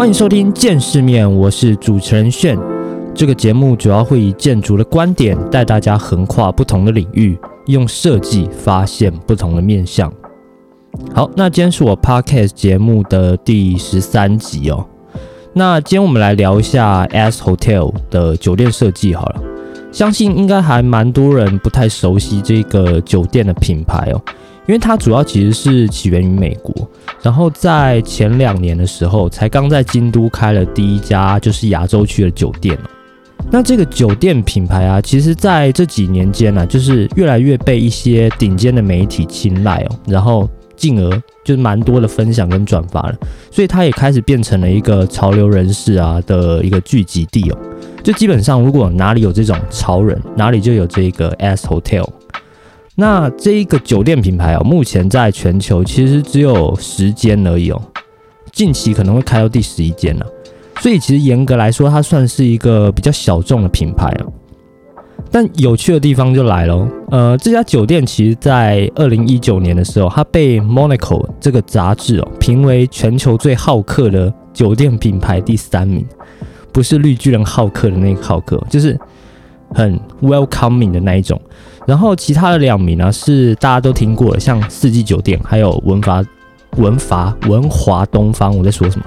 欢迎收听《见世面》，我是主持人炫。这个节目主要会以建筑的观点带大家横跨不同的领域，用设计发现不同的面向。好，那今天是我 podcast 节目的第十三集哦。那今天我们来聊一下 S Hotel 的酒店设计好了。相信应该还蛮多人不太熟悉这个酒店的品牌哦，因为它主要其实是起源于美国，然后在前两年的时候才刚在京都开了第一家就是亚洲区的酒店。那这个酒店品牌啊，其实在这几年间呢，就是越来越被一些顶尖的媒体青睐哦，然后进而就是蛮多的分享跟转发了，所以它也开始变成了一个潮流人士啊的一个聚集地哦。就基本上，如果哪里有这种潮人，哪里就有这个 S Hotel。那这一个酒店品牌哦，目前在全球其实只有十间而已哦，近期可能会开到第十一间了。所以其实严格来说，它算是一个比较小众的品牌哦。但有趣的地方就来了，呃，这家酒店其实在二零一九年的时候，它被 Monaco 这个杂志哦评为全球最好客的酒店品牌第三名。不是绿巨人好客的那个好客，就是很 welcoming 的那一种。然后其他的两名呢，是大家都听过的，像四季酒店，还有文华文华文华东方。我在说什么？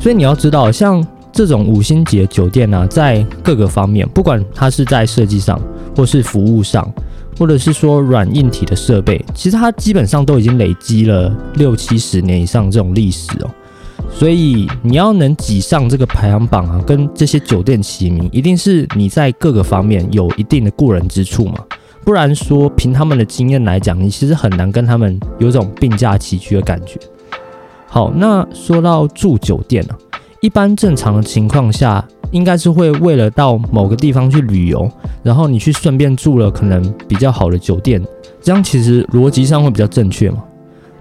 所以你要知道，像这种五星级的酒店呢，在各个方面，不管它是在设计上，或是服务上，或者是说软硬体的设备，其实它基本上都已经累积了六七十年以上这种历史哦。所以你要能挤上这个排行榜啊，跟这些酒店齐名，一定是你在各个方面有一定的过人之处嘛。不然说凭他们的经验来讲，你其实很难跟他们有种并驾齐驱的感觉。好，那说到住酒店啊，一般正常的情况下，应该是会为了到某个地方去旅游，然后你去顺便住了可能比较好的酒店，这样其实逻辑上会比较正确嘛。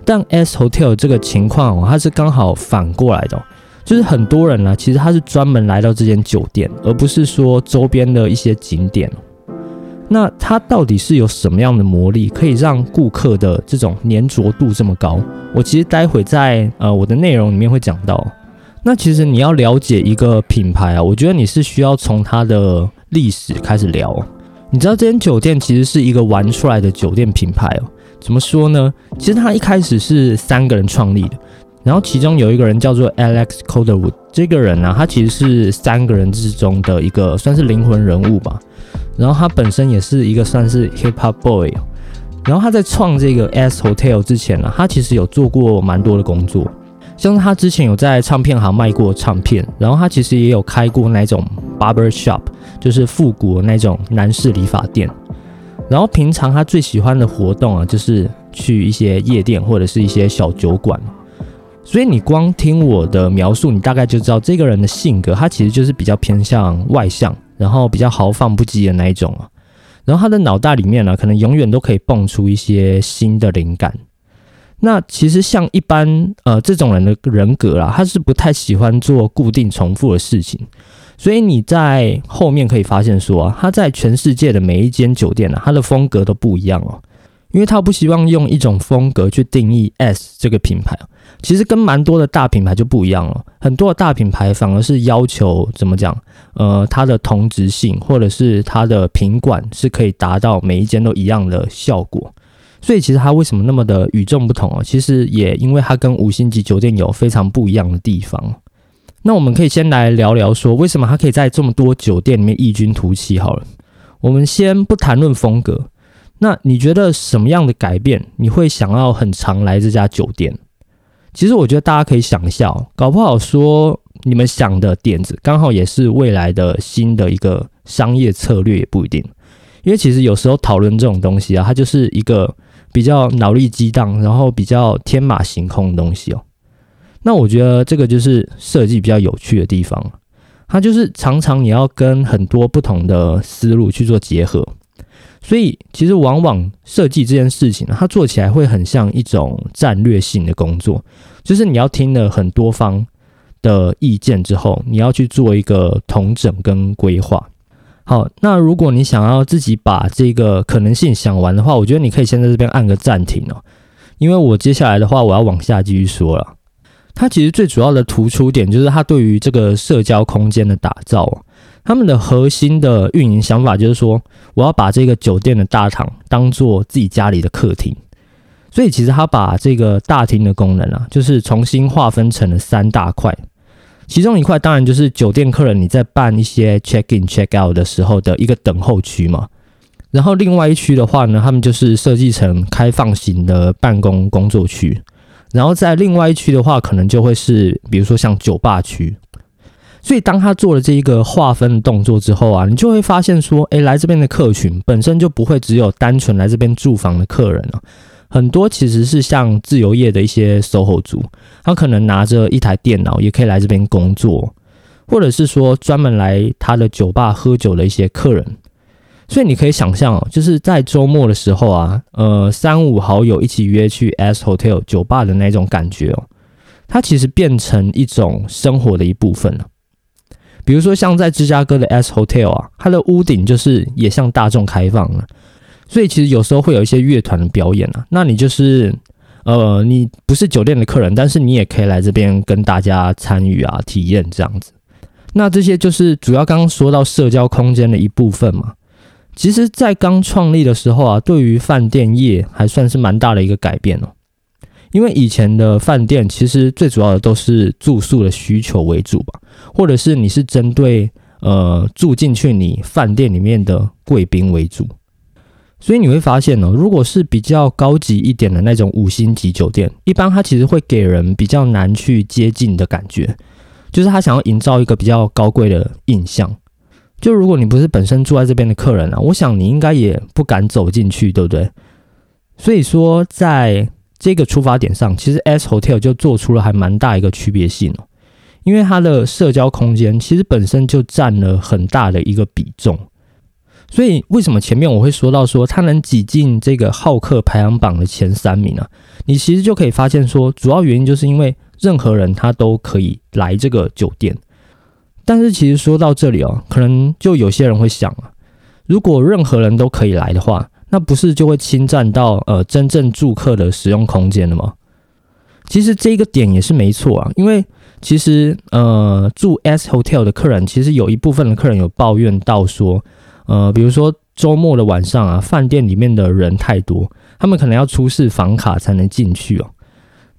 但 S Hotel 这个情况哦，它是刚好反过来的，就是很多人呢，其实他是专门来到这间酒店，而不是说周边的一些景点。那它到底是有什么样的魔力，可以让顾客的这种粘着度这么高？我其实待会在呃我的内容里面会讲到。那其实你要了解一个品牌啊，我觉得你是需要从它的历史开始聊。你知道这间酒店其实是一个玩出来的酒店品牌哦。怎么说呢？其实他一开始是三个人创立的，然后其中有一个人叫做 Alex Calderwood，这个人呢，他其实是三个人之中的一个算是灵魂人物吧。然后他本身也是一个算是 hip hop boy。然后他在创这个 S Hotel 之前呢，他其实有做过蛮多的工作，像是他之前有在唱片行卖过唱片，然后他其实也有开过那种 barber shop，就是复古那种男士理发店。然后平常他最喜欢的活动啊，就是去一些夜店或者是一些小酒馆。所以你光听我的描述，你大概就知道这个人的性格，他其实就是比较偏向外向，然后比较豪放不羁的那一种啊。然后他的脑袋里面呢，可能永远都可以蹦出一些新的灵感。那其实像一般呃这种人的人格啦，他是不太喜欢做固定重复的事情。所以你在后面可以发现说啊，他在全世界的每一间酒店呢，它的风格都不一样哦，因为他不希望用一种风格去定义 S 这个品牌其实跟蛮多的大品牌就不一样了，很多的大品牌反而是要求怎么讲，呃，它的同质性或者是它的品管是可以达到每一间都一样的效果。所以其实它为什么那么的与众不同哦？其实也因为它跟五星级酒店有非常不一样的地方。那我们可以先来聊聊，说为什么他可以在这么多酒店里面异军突起？好了，我们先不谈论风格，那你觉得什么样的改变你会想要很常来这家酒店？其实我觉得大家可以想一下，哦搞不好说你们想的点子刚好也是未来的新的一个商业策略，也不一定。因为其实有时候讨论这种东西啊，它就是一个比较脑力激荡，然后比较天马行空的东西哦。那我觉得这个就是设计比较有趣的地方，它就是常常你要跟很多不同的思路去做结合，所以其实往往设计这件事情，它做起来会很像一种战略性的工作，就是你要听了很多方的意见之后，你要去做一个统整跟规划。好，那如果你想要自己把这个可能性想完的话，我觉得你可以先在这边按个暂停哦，因为我接下来的话我要往下继续说了。它其实最主要的突出点就是它对于这个社交空间的打造。他们的核心的运营想法就是说，我要把这个酒店的大堂当做自己家里的客厅。所以其实他把这个大厅的功能啊，就是重新划分成了三大块。其中一块当然就是酒店客人你在办一些 check in check out 的时候的一个等候区嘛。然后另外一区的话呢，他们就是设计成开放型的办公工作区。然后在另外一区的话，可能就会是比如说像酒吧区。所以当他做了这一个划分的动作之后啊，你就会发现说，诶，来这边的客群本身就不会只有单纯来这边住房的客人了，很多其实是像自由业的一些 SOHO 族，他可能拿着一台电脑也可以来这边工作，或者是说专门来他的酒吧喝酒的一些客人。所以你可以想象哦，就是在周末的时候啊，呃，三五好友一起约去 S Hotel 酒吧的那种感觉哦，它其实变成一种生活的一部分了。比如说像在芝加哥的 S Hotel 啊，它的屋顶就是也向大众开放了，所以其实有时候会有一些乐团的表演啊，那你就是呃，你不是酒店的客人，但是你也可以来这边跟大家参与啊，体验这样子。那这些就是主要刚刚说到社交空间的一部分嘛。其实，在刚创立的时候啊，对于饭店业还算是蛮大的一个改变哦。因为以前的饭店其实最主要的都是住宿的需求为主吧，或者是你是针对呃住进去你饭店里面的贵宾为主。所以你会发现呢，如果是比较高级一点的那种五星级酒店，一般它其实会给人比较难去接近的感觉，就是他想要营造一个比较高贵的印象。就如果你不是本身住在这边的客人啊，我想你应该也不敢走进去，对不对？所以说，在这个出发点上，其实 S Hotel 就做出了还蛮大一个区别性哦，因为它的社交空间其实本身就占了很大的一个比重。所以为什么前面我会说到说它能挤进这个好客排行榜的前三名呢？你其实就可以发现说，主要原因就是因为任何人他都可以来这个酒店。但是其实说到这里哦，可能就有些人会想啊，如果任何人都可以来的话，那不是就会侵占到呃真正住客的使用空间了吗？其实这个点也是没错啊，因为其实呃住 S Hotel 的客人，其实有一部分的客人有抱怨到说，呃比如说周末的晚上啊，饭店里面的人太多，他们可能要出示房卡才能进去哦。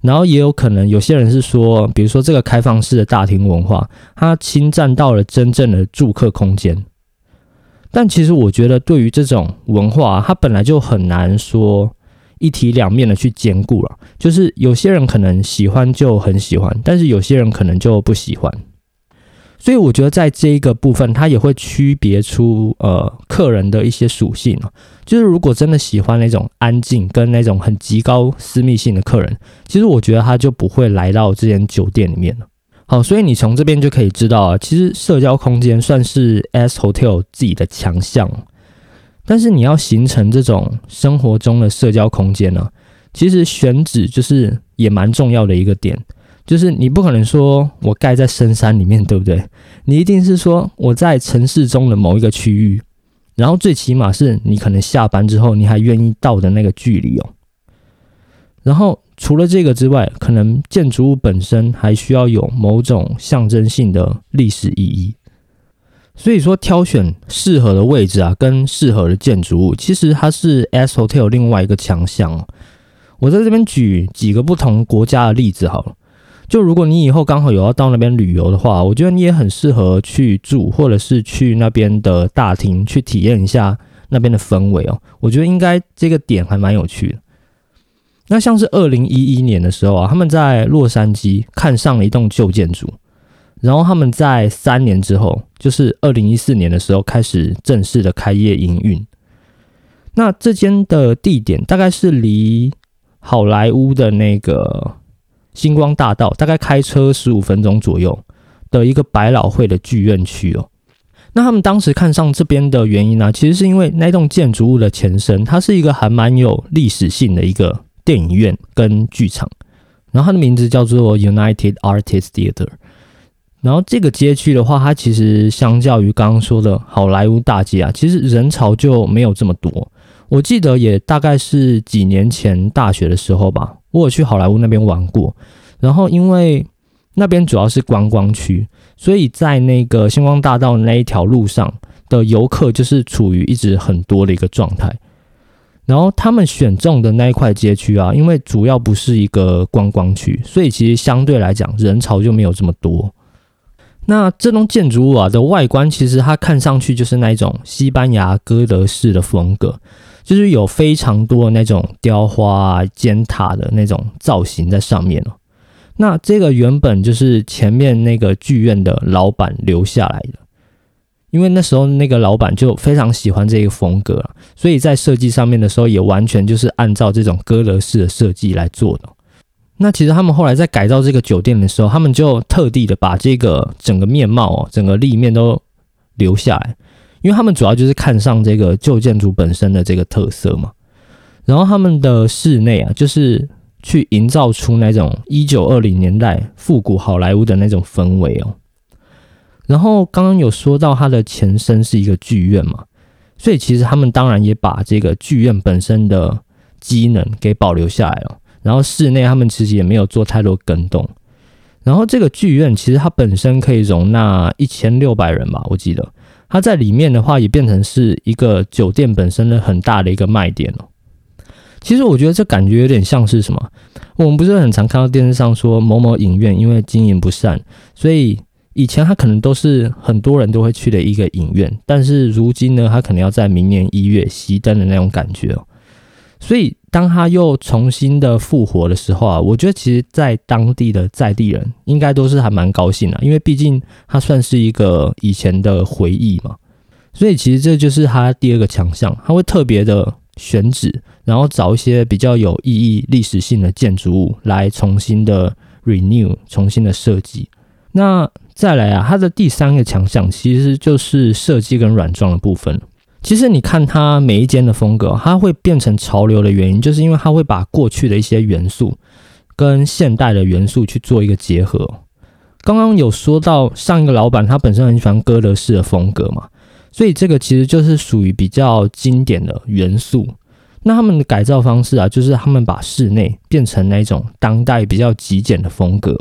然后也有可能有些人是说，比如说这个开放式的大厅文化，它侵占到了真正的住客空间。但其实我觉得，对于这种文化，它本来就很难说一体两面的去兼顾了。就是有些人可能喜欢就很喜欢，但是有些人可能就不喜欢。所以我觉得在这一个部分，它也会区别出呃客人的一些属性哦。就是如果真的喜欢那种安静跟那种很极高私密性的客人，其实我觉得他就不会来到这间酒店里面了。好，所以你从这边就可以知道啊，其实社交空间算是 S Hotel 自己的强项。但是你要形成这种生活中的社交空间呢，其实选址就是也蛮重要的一个点。就是你不可能说我盖在深山里面，对不对？你一定是说我在城市中的某一个区域，然后最起码是你可能下班之后你还愿意到的那个距离哦。然后除了这个之外，可能建筑物本身还需要有某种象征性的历史意义。所以说，挑选适合的位置啊，跟适合的建筑物，其实它是 S Hotel 另外一个强项哦。我在这边举几个不同国家的例子好了。就如果你以后刚好有要到那边旅游的话，我觉得你也很适合去住，或者是去那边的大厅去体验一下那边的氛围哦。我觉得应该这个点还蛮有趣的。那像是二零一一年的时候啊，他们在洛杉矶看上了一栋旧建筑，然后他们在三年之后，就是二零一四年的时候开始正式的开业营运。那这间的地点大概是离好莱坞的那个。星光大道大概开车十五分钟左右的一个百老汇的剧院区哦。那他们当时看上这边的原因呢，其实是因为那栋建筑物的前身，它是一个还蛮有历史性的一个电影院跟剧场。然后它的名字叫做 United Artists Theater。然后这个街区的话，它其实相较于刚刚说的好莱坞大街啊，其实人潮就没有这么多。我记得也大概是几年前大学的时候吧。我有去好莱坞那边玩过，然后因为那边主要是观光区，所以在那个星光大道那一条路上的游客就是处于一直很多的一个状态。然后他们选中的那一块街区啊，因为主要不是一个观光区，所以其实相对来讲人潮就没有这么多。那这栋建筑物啊的外观，其实它看上去就是那一种西班牙哥德式的风格，就是有非常多那种雕花、尖塔的那种造型在上面哦。那这个原本就是前面那个剧院的老板留下来的，因为那时候那个老板就非常喜欢这个风格，所以在设计上面的时候也完全就是按照这种哥德式的设计来做的。那其实他们后来在改造这个酒店的时候，他们就特地的把这个整个面貌哦，整个立面都留下来，因为他们主要就是看上这个旧建筑本身的这个特色嘛。然后他们的室内啊，就是去营造出那种一九二零年代复古好莱坞的那种氛围哦。然后刚刚有说到它的前身是一个剧院嘛，所以其实他们当然也把这个剧院本身的机能给保留下来了。然后室内他们其实也没有做太多更动，然后这个剧院其实它本身可以容纳一千六百人吧，我记得它在里面的话也变成是一个酒店本身的很大的一个卖点哦。其实我觉得这感觉有点像是什么，我们不是很常看到电视上说某某影院因为经营不善，所以以前它可能都是很多人都会去的一个影院，但是如今呢，它可能要在明年一月熄灯的那种感觉哦。所以，当他又重新的复活的时候啊，我觉得其实，在当地的在地人应该都是还蛮高兴的，因为毕竟它算是一个以前的回忆嘛。所以，其实这就是他第二个强项，他会特别的选址，然后找一些比较有意义、历史性的建筑物来重新的 renew、重新的设计。那再来啊，它的第三个强项其实就是设计跟软装的部分。其实你看它每一间的风格，它会变成潮流的原因，就是因为它会把过去的一些元素跟现代的元素去做一个结合。刚刚有说到上一个老板他本身很喜欢哥德式的风格嘛，所以这个其实就是属于比较经典的元素。那他们的改造方式啊，就是他们把室内变成那种当代比较极简的风格，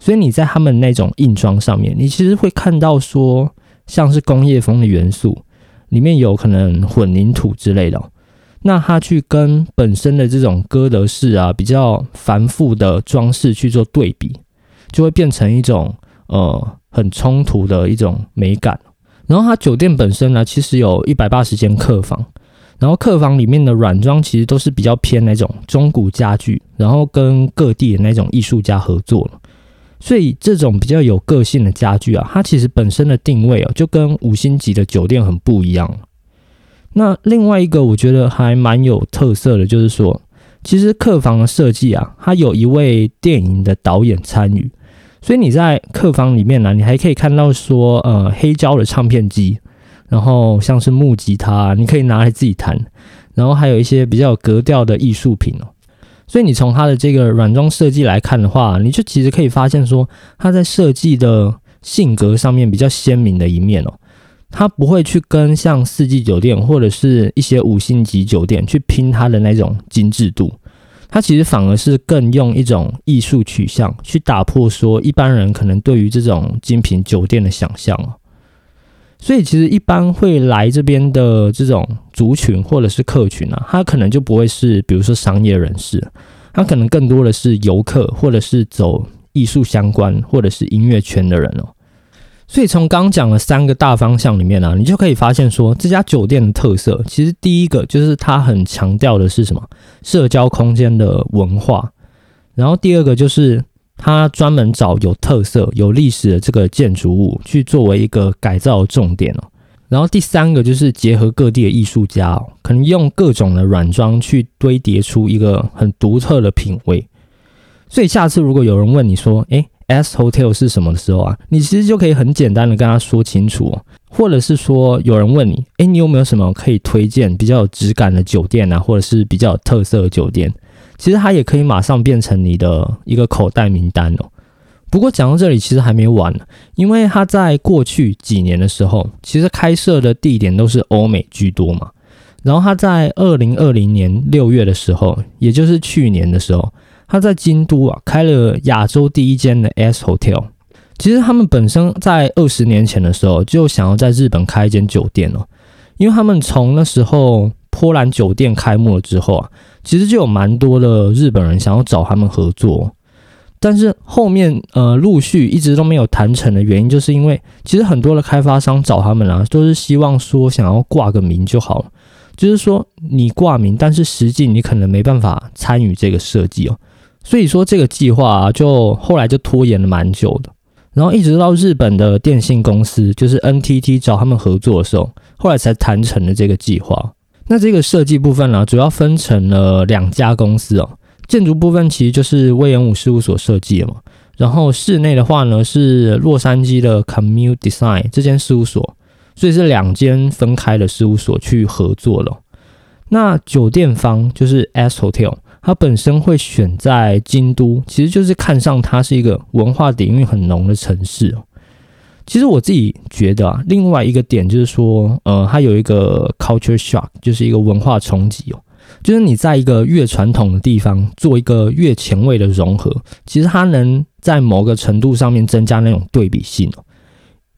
所以你在他们那种硬装上面，你其实会看到说像是工业风的元素。里面有可能混凝土之类的，那它去跟本身的这种哥德式啊比较繁复的装饰去做对比，就会变成一种呃很冲突的一种美感。然后它酒店本身呢，其实有一百八十间客房，然后客房里面的软装其实都是比较偏那种中古家具，然后跟各地的那种艺术家合作。所以这种比较有个性的家具啊，它其实本身的定位哦，就跟五星级的酒店很不一样。那另外一个我觉得还蛮有特色的，就是说，其实客房的设计啊，它有一位电影的导演参与，所以你在客房里面呢，你还可以看到说，呃，黑胶的唱片机，然后像是木吉他，你可以拿来自己弹，然后还有一些比较格调的艺术品哦。所以你从它的这个软装设计来看的话，你就其实可以发现说，它在设计的性格上面比较鲜明的一面哦。它不会去跟像四季酒店或者是一些五星级酒店去拼它的那种精致度，它其实反而是更用一种艺术取向去打破说一般人可能对于这种精品酒店的想象哦。所以其实一般会来这边的这种族群或者是客群啊，他可能就不会是比如说商业人士，他可能更多的是游客或者是走艺术相关或者是音乐圈的人哦。所以从刚讲的三个大方向里面呢，你就可以发现说这家酒店的特色，其实第一个就是它很强调的是什么社交空间的文化，然后第二个就是。他专门找有特色、有历史的这个建筑物去作为一个改造重点哦。然后第三个就是结合各地的艺术家哦，可能用各种的软装去堆叠出一个很独特的品味。所以下次如果有人问你说：“诶 s Hotel 是什么的时候啊？”你其实就可以很简单的跟他说清楚哦。或者是说有人问你：“诶，你有没有什么可以推荐比较有质感的酒店啊？或者是比较有特色的酒店？”其实它也可以马上变成你的一个口袋名单哦。不过讲到这里，其实还没完，因为它在过去几年的时候，其实开设的地点都是欧美居多嘛。然后它在二零二零年六月的时候，也就是去年的时候，他在京都啊开了亚洲第一间的 S Hotel。其实他们本身在二十年前的时候就想要在日本开一间酒店了，因为他们从那时候波兰酒店开幕了之后啊，其实就有蛮多的日本人想要找他们合作。但是后面呃陆续一直都没有谈成的原因，就是因为其实很多的开发商找他们啊，都是希望说想要挂个名就好了，就是说你挂名，但是实际你可能没办法参与这个设计哦，所以说这个计划啊，就后来就拖延了蛮久的，然后一直到日本的电信公司就是 NTT 找他们合作的时候，后来才谈成了这个计划。那这个设计部分呢，主要分成了两家公司哦。建筑部分其实就是威严武事务所设计的嘛，然后室内的话呢是洛杉矶的 Commute Design 这间事务所，所以是两间分开的事务所去合作了。那酒店方就是 S Hotel，它本身会选在京都，其实就是看上它是一个文化底蕴很浓的城市哦。其实我自己觉得啊，另外一个点就是说，呃，它有一个 culture shock，就是一个文化冲击哦。就是你在一个越传统的地方做一个越前卫的融合，其实它能在某个程度上面增加那种对比性哦。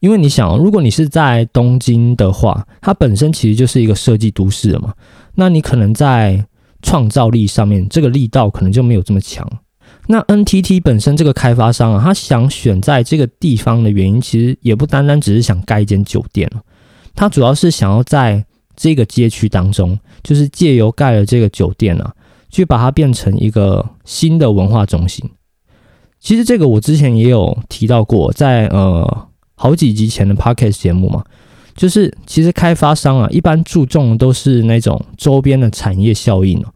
因为你想，如果你是在东京的话，它本身其实就是一个设计都市了嘛，那你可能在创造力上面这个力道可能就没有这么强。那 NTT 本身这个开发商啊，他想选在这个地方的原因，其实也不单单只是想盖一间酒店了，他主要是想要在。这个街区当中，就是借由盖了这个酒店啊，去把它变成一个新的文化中心。其实这个我之前也有提到过，在呃好几集前的 podcast 节目嘛，就是其实开发商啊，一般注重的都是那种周边的产业效应哦，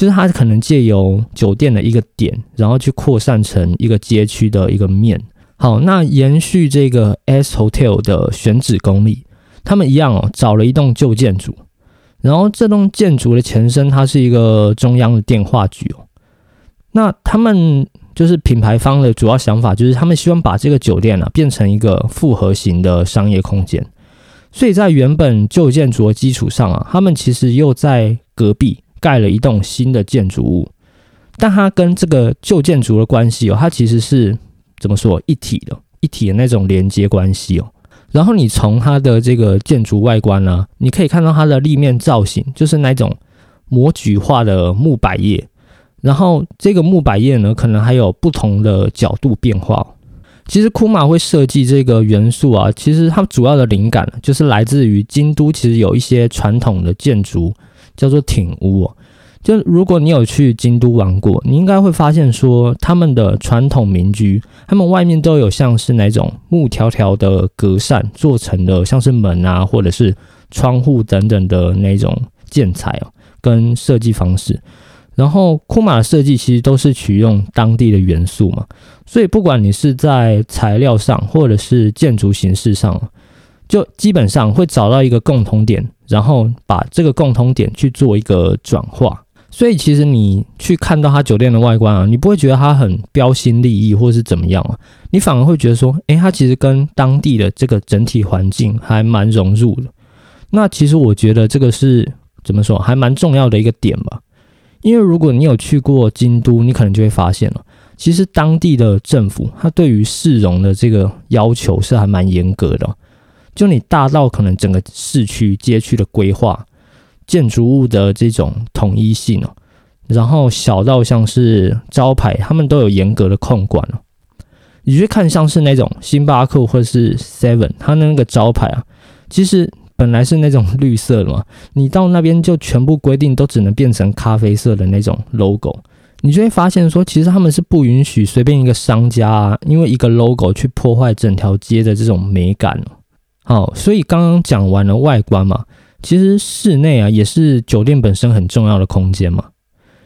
就是它可能借由酒店的一个点，然后去扩散成一个街区的一个面。好，那延续这个 S Hotel 的选址功力。他们一样哦，找了一栋旧建筑，然后这栋建筑的前身它是一个中央的电话局哦。那他们就是品牌方的主要想法，就是他们希望把这个酒店啊变成一个复合型的商业空间。所以在原本旧建筑的基础上啊，他们其实又在隔壁盖了一栋新的建筑物，但它跟这个旧建筑的关系哦，它其实是怎么说一体的，一体的那种连接关系哦。然后你从它的这个建筑外观呢，你可以看到它的立面造型，就是那种模具化的木百叶。然后这个木百叶呢，可能还有不同的角度变化。其实库马会设计这个元素啊，其实它主要的灵感就是来自于京都，其实有一些传统的建筑叫做町屋。就如果你有去京都玩过，你应该会发现说，他们的传统民居，他们外面都有像是那种木条条的隔扇做成的，像是门啊，或者是窗户等等的那种建材哦，跟设计方式。然后库马的设计其实都是取用当地的元素嘛，所以不管你是在材料上，或者是建筑形式上，就基本上会找到一个共同点，然后把这个共通点去做一个转化。所以其实你去看到它酒店的外观啊，你不会觉得它很标新立异或是怎么样啊，你反而会觉得说，诶，它其实跟当地的这个整体环境还蛮融入的。那其实我觉得这个是怎么说，还蛮重要的一个点吧。因为如果你有去过京都，你可能就会发现了，其实当地的政府它对于市容的这个要求是还蛮严格的。就你大到可能整个市区街区的规划。建筑物的这种统一性哦，然后小到像是招牌，他们都有严格的控管哦。你去看像是那种星巴克或者是 Seven，它那个招牌啊，其实本来是那种绿色的嘛，你到那边就全部规定都只能变成咖啡色的那种 logo，你就会发现说，其实他们是不允许随便一个商家啊，因为一个 logo 去破坏整条街的这种美感哦。好，所以刚刚讲完了外观嘛。其实室内啊，也是酒店本身很重要的空间嘛。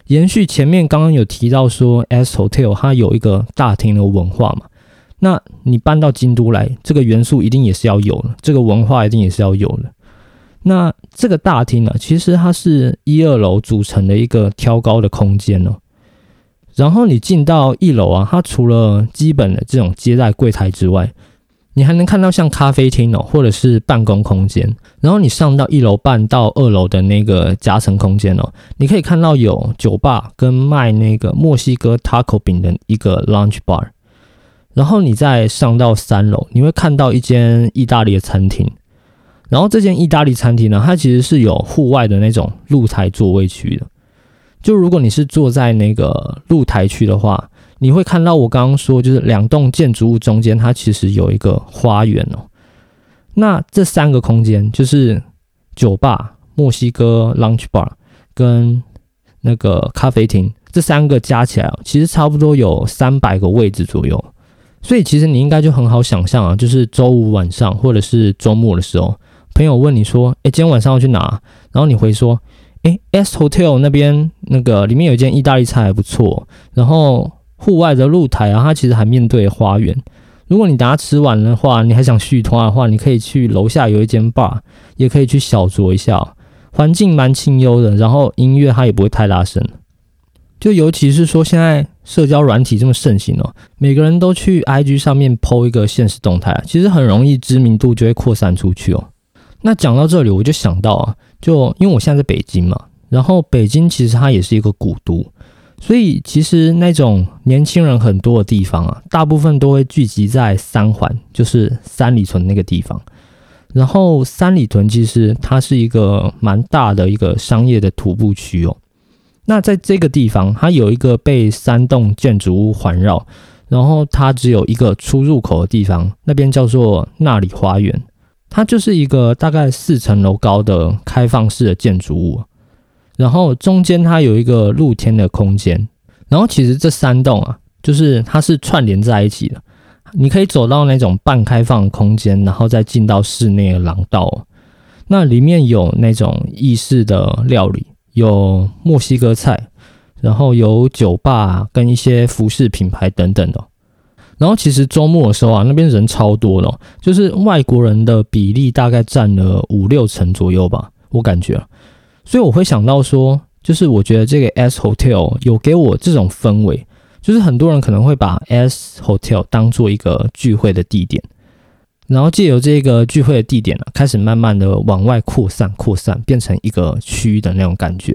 延续前面刚刚有提到说，S Hotel 它有一个大厅的文化嘛。那你搬到京都来，这个元素一定也是要有的，这个文化一定也是要有的。那这个大厅呢，其实它是一二楼组成的一个挑高的空间哦。然后你进到一楼啊，它除了基本的这种接待柜台之外，你还能看到像咖啡厅哦，或者是办公空间。然后你上到一楼半到二楼的那个夹层空间哦，你可以看到有酒吧跟卖那个墨西哥 taco 饼的一个 lunch bar。然后你再上到三楼，你会看到一间意大利的餐厅。然后这间意大利餐厅呢，它其实是有户外的那种露台座位区的。就如果你是坐在那个露台区的话，你会看到我刚刚说，就是两栋建筑物中间，它其实有一个花园哦。那这三个空间就是酒吧、墨西哥 lunch bar 跟那个咖啡厅，这三个加起来，其实差不多有三百个位置左右。所以其实你应该就很好想象啊，就是周五晚上或者是周末的时候，朋友问你说：“哎，今天晚上要去哪？”然后你回说：“哎，S Hotel 那边那个里面有一间意大利菜还不错，然后户外的露台啊，它其实还面对花园。如果你等下吃完的话，你还想续团的话，你可以去楼下有一间 bar，也可以去小酌一下，环境蛮清幽的，然后音乐它也不会太大声。就尤其是说现在。”社交软体这么盛行哦，每个人都去 IG 上面 PO 一个现实动态，其实很容易知名度就会扩散出去哦。那讲到这里，我就想到啊，就因为我现在在北京嘛，然后北京其实它也是一个古都，所以其实那种年轻人很多的地方啊，大部分都会聚集在三环，就是三里屯那个地方。然后三里屯其实它是一个蛮大的一个商业的徒步区哦。那在这个地方，它有一个被三栋建筑物环绕，然后它只有一个出入口的地方，那边叫做那里花园。它就是一个大概四层楼高的开放式的建筑物，然后中间它有一个露天的空间。然后其实这三栋啊，就是它是串联在一起的，你可以走到那种半开放空间，然后再进到室内的廊道。那里面有那种意式的料理。有墨西哥菜，然后有酒吧跟一些服饰品牌等等的。然后其实周末的时候啊，那边人超多的，就是外国人的比例大概占了五六成左右吧，我感觉。所以我会想到说，就是我觉得这个 S Hotel 有给我这种氛围，就是很多人可能会把 S Hotel 当做一个聚会的地点。然后借由这个聚会的地点呢，开始慢慢的往外扩散，扩散变成一个区域的那种感觉。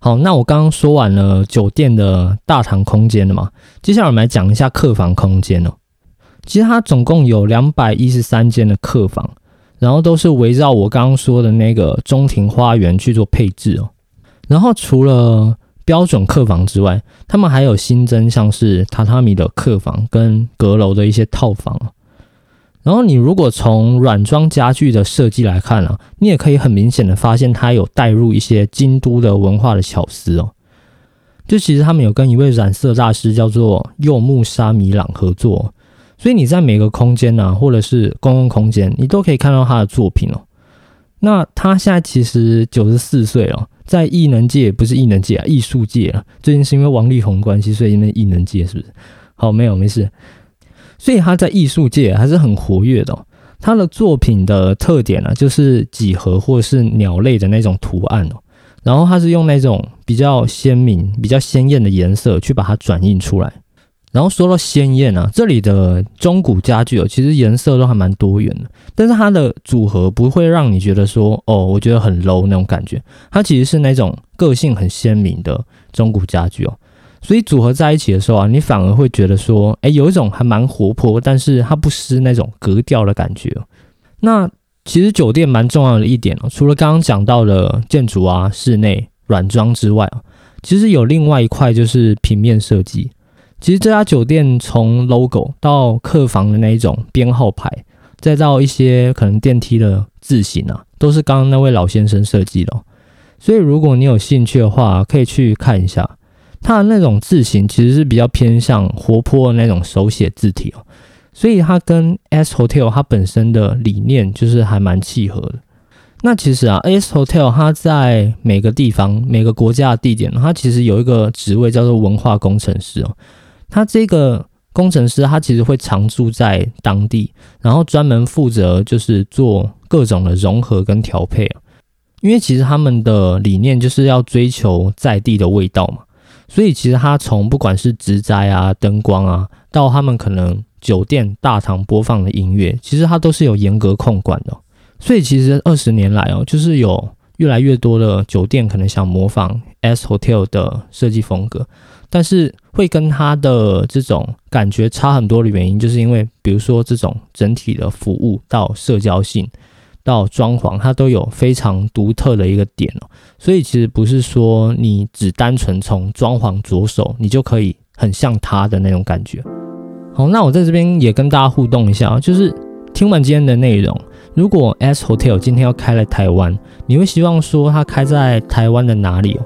好，那我刚刚说完了酒店的大堂空间了嘛，接下来我们来讲一下客房空间哦。其实它总共有两百一十三间的客房，然后都是围绕我刚刚说的那个中庭花园去做配置哦。然后除了标准客房之外，他们还有新增像是榻榻米的客房跟阁楼的一些套房然后你如果从软装家具的设计来看啊，你也可以很明显的发现它有带入一些京都的文化的巧思哦。就其实他们有跟一位染色大师叫做柚木沙弥朗合作，所以你在每个空间呢，或者是公共空间，你都可以看到他的作品哦。那他现在其实九十四岁了，在艺能界不是艺能界啊，艺术界啊。最近是因为王力宏关系，所以因为艺能界是不是？好，没有，没事。所以他在艺术界还是很活跃的。他的作品的特点呢，就是几何或是鸟类的那种图案哦。然后他是用那种比较鲜明、比较鲜艳的颜色去把它转印出来。然后说到鲜艳啊，这里的中古家具哦，其实颜色都还蛮多元的。但是它的组合不会让你觉得说哦，我觉得很 low 那种感觉。它其实是那种个性很鲜明的中古家具哦。所以组合在一起的时候啊，你反而会觉得说，哎，有一种还蛮活泼，但是它不失那种格调的感觉。那其实酒店蛮重要的一点哦，除了刚刚讲到的建筑啊、室内软装之外，其实有另外一块就是平面设计。其实这家酒店从 logo 到客房的那一种编号牌，再到一些可能电梯的字型啊，都是刚刚那位老先生设计的。所以如果你有兴趣的话，可以去看一下。它的那种字形其实是比较偏向活泼的那种手写字体哦，所以它跟 S Hotel 它本身的理念就是还蛮契合的。那其实啊，S Hotel 它在每个地方、每个国家的地点，它其实有一个职位叫做文化工程师哦。他这个工程师他其实会常住在当地，然后专门负责就是做各种的融合跟调配。因为其实他们的理念就是要追求在地的味道嘛。所以其实他从不管是植栽啊、灯光啊，到他们可能酒店大堂播放的音乐，其实它都是有严格控管的。所以其实二十年来哦，就是有越来越多的酒店可能想模仿 S Hotel 的设计风格，但是会跟它的这种感觉差很多的原因，就是因为比如说这种整体的服务到社交性到装潢，它都有非常独特的一个点哦。所以其实不是说你只单纯从装潢着手，你就可以很像它的那种感觉。好，那我在这边也跟大家互动一下，就是听完今天的内容。如果 S Hotel 今天要开来台湾，你会希望说它开在台湾的哪里哦？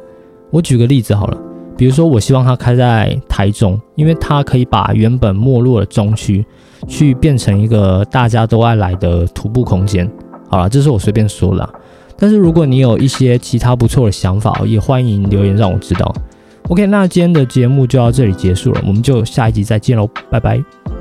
我举个例子好了，比如说我希望它开在台中，因为它可以把原本没落的中区去变成一个大家都爱来的徒步空间。好了，这是我随便说了，但是如果你有一些其他不错的想法，也欢迎留言让我知道。OK，那今天的节目就到这里结束了，我们就下一集再见喽，拜拜。